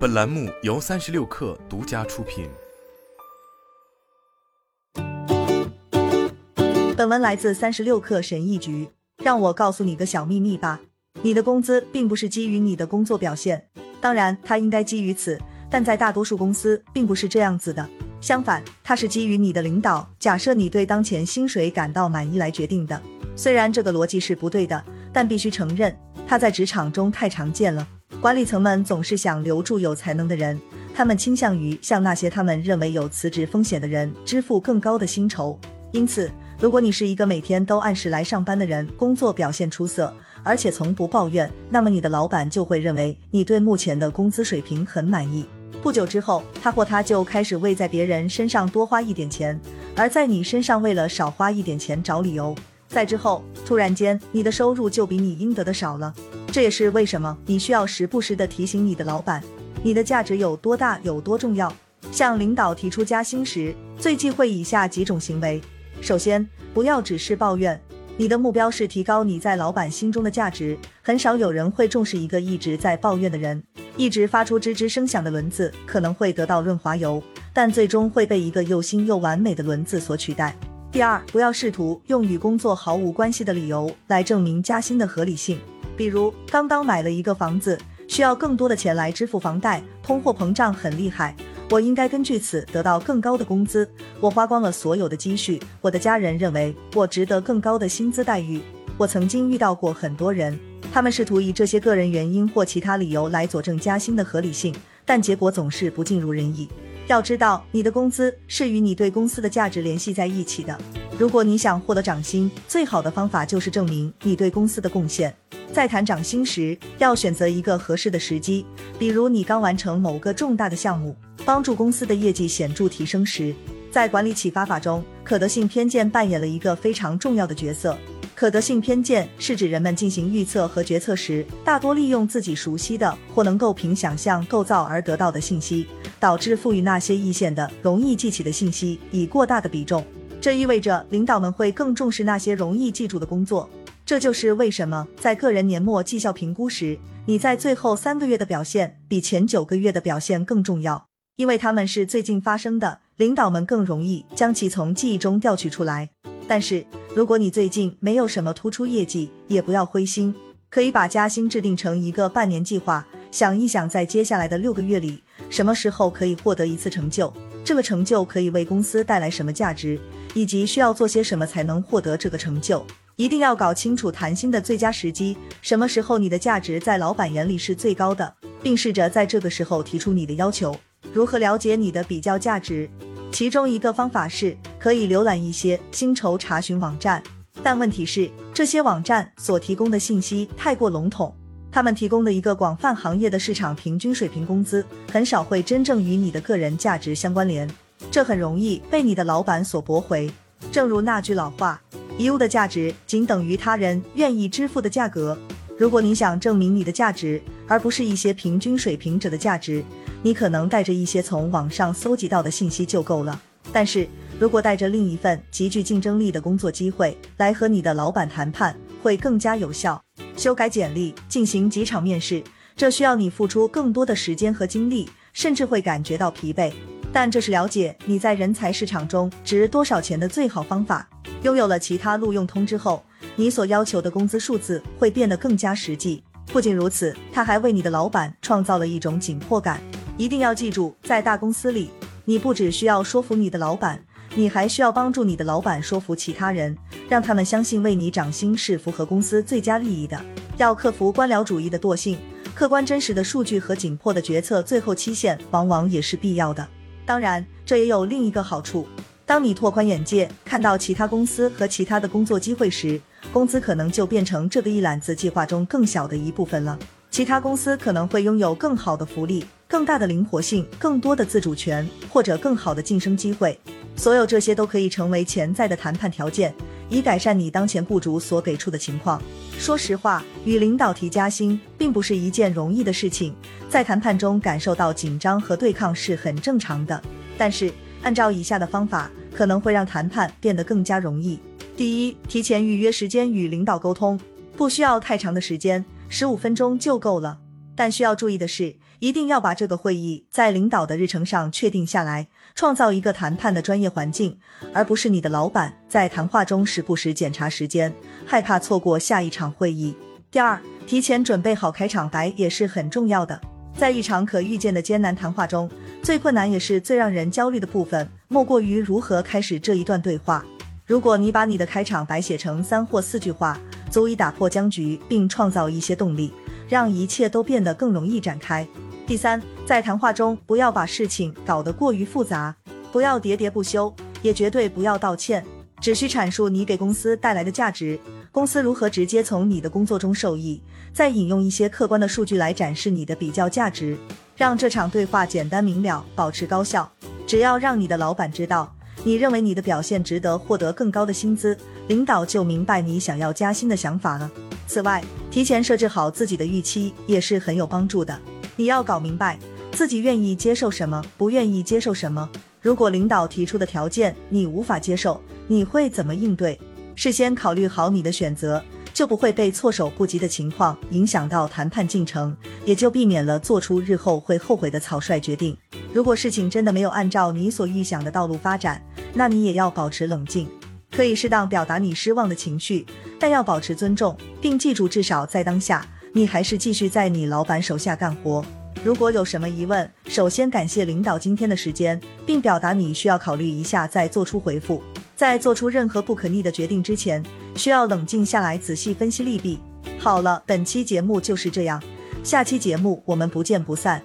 本栏目由三十六氪独家出品。本文来自三十六氪神译局。让我告诉你个小秘密吧，你的工资并不是基于你的工作表现，当然它应该基于此，但在大多数公司并不是这样子的。相反，它是基于你的领导假设你对当前薪水感到满意来决定的。虽然这个逻辑是不对的，但必须承认它在职场中太常见了。管理层们总是想留住有才能的人，他们倾向于向那些他们认为有辞职风险的人支付更高的薪酬。因此，如果你是一个每天都按时来上班的人，工作表现出色，而且从不抱怨，那么你的老板就会认为你对目前的工资水平很满意。不久之后，他或她就开始为在别人身上多花一点钱，而在你身上为了少花一点钱找理由。在之后，突然间，你的收入就比你应得的少了。这也是为什么你需要时不时的提醒你的老板，你的价值有多大，有多重要。向领导提出加薪时，最忌讳以下几种行为：首先，不要只是抱怨，你的目标是提高你在老板心中的价值。很少有人会重视一个一直在抱怨的人，一直发出吱吱声响的轮子可能会得到润滑油，但最终会被一个又新又完美的轮子所取代。第二，不要试图用与工作毫无关系的理由来证明加薪的合理性。比如，刚刚买了一个房子，需要更多的钱来支付房贷，通货膨胀很厉害，我应该根据此得到更高的工资。我花光了所有的积蓄，我的家人认为我值得更高的薪资待遇。我曾经遇到过很多人，他们试图以这些个人原因或其他理由来佐证加薪的合理性，但结果总是不尽如人意。要知道，你的工资是与你对公司的价值联系在一起的。如果你想获得涨薪，最好的方法就是证明你对公司的贡献。在谈涨薪时，要选择一个合适的时机，比如你刚完成某个重大的项目，帮助公司的业绩显著提升时。在管理启发法中，可得性偏见扮演了一个非常重要的角色。可得性偏见是指人们进行预测和决策时，大多利用自己熟悉的或能够凭想象构造而得到的信息，导致赋予那些易现的、容易记起的信息以过大的比重。这意味着领导们会更重视那些容易记住的工作。这就是为什么在个人年末绩效评估时，你在最后三个月的表现比前九个月的表现更重要，因为他们是最近发生的，领导们更容易将其从记忆中调取出来。但是，如果你最近没有什么突出业绩，也不要灰心，可以把加薪制定成一个半年计划，想一想在接下来的六个月里，什么时候可以获得一次成就，这个成就可以为公司带来什么价值，以及需要做些什么才能获得这个成就。一定要搞清楚谈薪的最佳时机，什么时候你的价值在老板眼里是最高的，并试着在这个时候提出你的要求。如何了解你的比较价值？其中一个方法是可以浏览一些薪酬查询网站，但问题是这些网站所提供的信息太过笼统，他们提供的一个广泛行业的市场平均水平工资，很少会真正与你的个人价值相关联，这很容易被你的老板所驳回。正如那句老话，一物的价值仅等于他人愿意支付的价格。如果你想证明你的价值，而不是一些平均水平者的价值。你可能带着一些从网上搜集到的信息就够了，但是如果带着另一份极具竞争力的工作机会来和你的老板谈判，会更加有效。修改简历，进行几场面试，这需要你付出更多的时间和精力，甚至会感觉到疲惫。但这是了解你在人才市场中值多少钱的最好方法。拥有了其他录用通知后，你所要求的工资数字会变得更加实际。不仅如此，他还为你的老板创造了一种紧迫感。一定要记住，在大公司里，你不只需要说服你的老板，你还需要帮助你的老板说服其他人，让他们相信为你涨薪是符合公司最佳利益的。要克服官僚主义的惰性，客观真实的数据和紧迫的决策最后期限往往也是必要的。当然，这也有另一个好处：当你拓宽眼界，看到其他公司和其他的工作机会时，工资可能就变成这个一揽子计划中更小的一部分了。其他公司可能会拥有更好的福利。更大的灵活性、更多的自主权或者更好的晋升机会，所有这些都可以成为潜在的谈判条件，以改善你当前雇主所给出的情况。说实话，与领导提加薪并不是一件容易的事情，在谈判中感受到紧张和对抗是很正常的。但是，按照以下的方法，可能会让谈判变得更加容易。第一，提前预约时间与领导沟通，不需要太长的时间，十五分钟就够了。但需要注意的是。一定要把这个会议在领导的日程上确定下来，创造一个谈判的专业环境，而不是你的老板在谈话中时不时检查时间，害怕错过下一场会议。第二，提前准备好开场白也是很重要的。在一场可预见的艰难谈话中，最困难也是最让人焦虑的部分，莫过于如何开始这一段对话。如果你把你的开场白写成三或四句话，足以打破僵局，并创造一些动力，让一切都变得更容易展开。第三，在谈话中不要把事情搞得过于复杂，不要喋喋不休，也绝对不要道歉，只需阐述你给公司带来的价值，公司如何直接从你的工作中受益，再引用一些客观的数据来展示你的比较价值，让这场对话简单明了，保持高效。只要让你的老板知道，你认为你的表现值得获得更高的薪资，领导就明白你想要加薪的想法了。此外，提前设置好自己的预期也是很有帮助的。你要搞明白自己愿意接受什么，不愿意接受什么。如果领导提出的条件你无法接受，你会怎么应对？事先考虑好你的选择，就不会被措手不及的情况影响到谈判进程，也就避免了做出日后会后悔的草率决定。如果事情真的没有按照你所预想的道路发展，那你也要保持冷静，可以适当表达你失望的情绪，但要保持尊重，并记住至少在当下。你还是继续在你老板手下干活。如果有什么疑问，首先感谢领导今天的时间，并表达你需要考虑一下再做出回复。在做出任何不可逆的决定之前，需要冷静下来，仔细分析利弊。好了，本期节目就是这样，下期节目我们不见不散。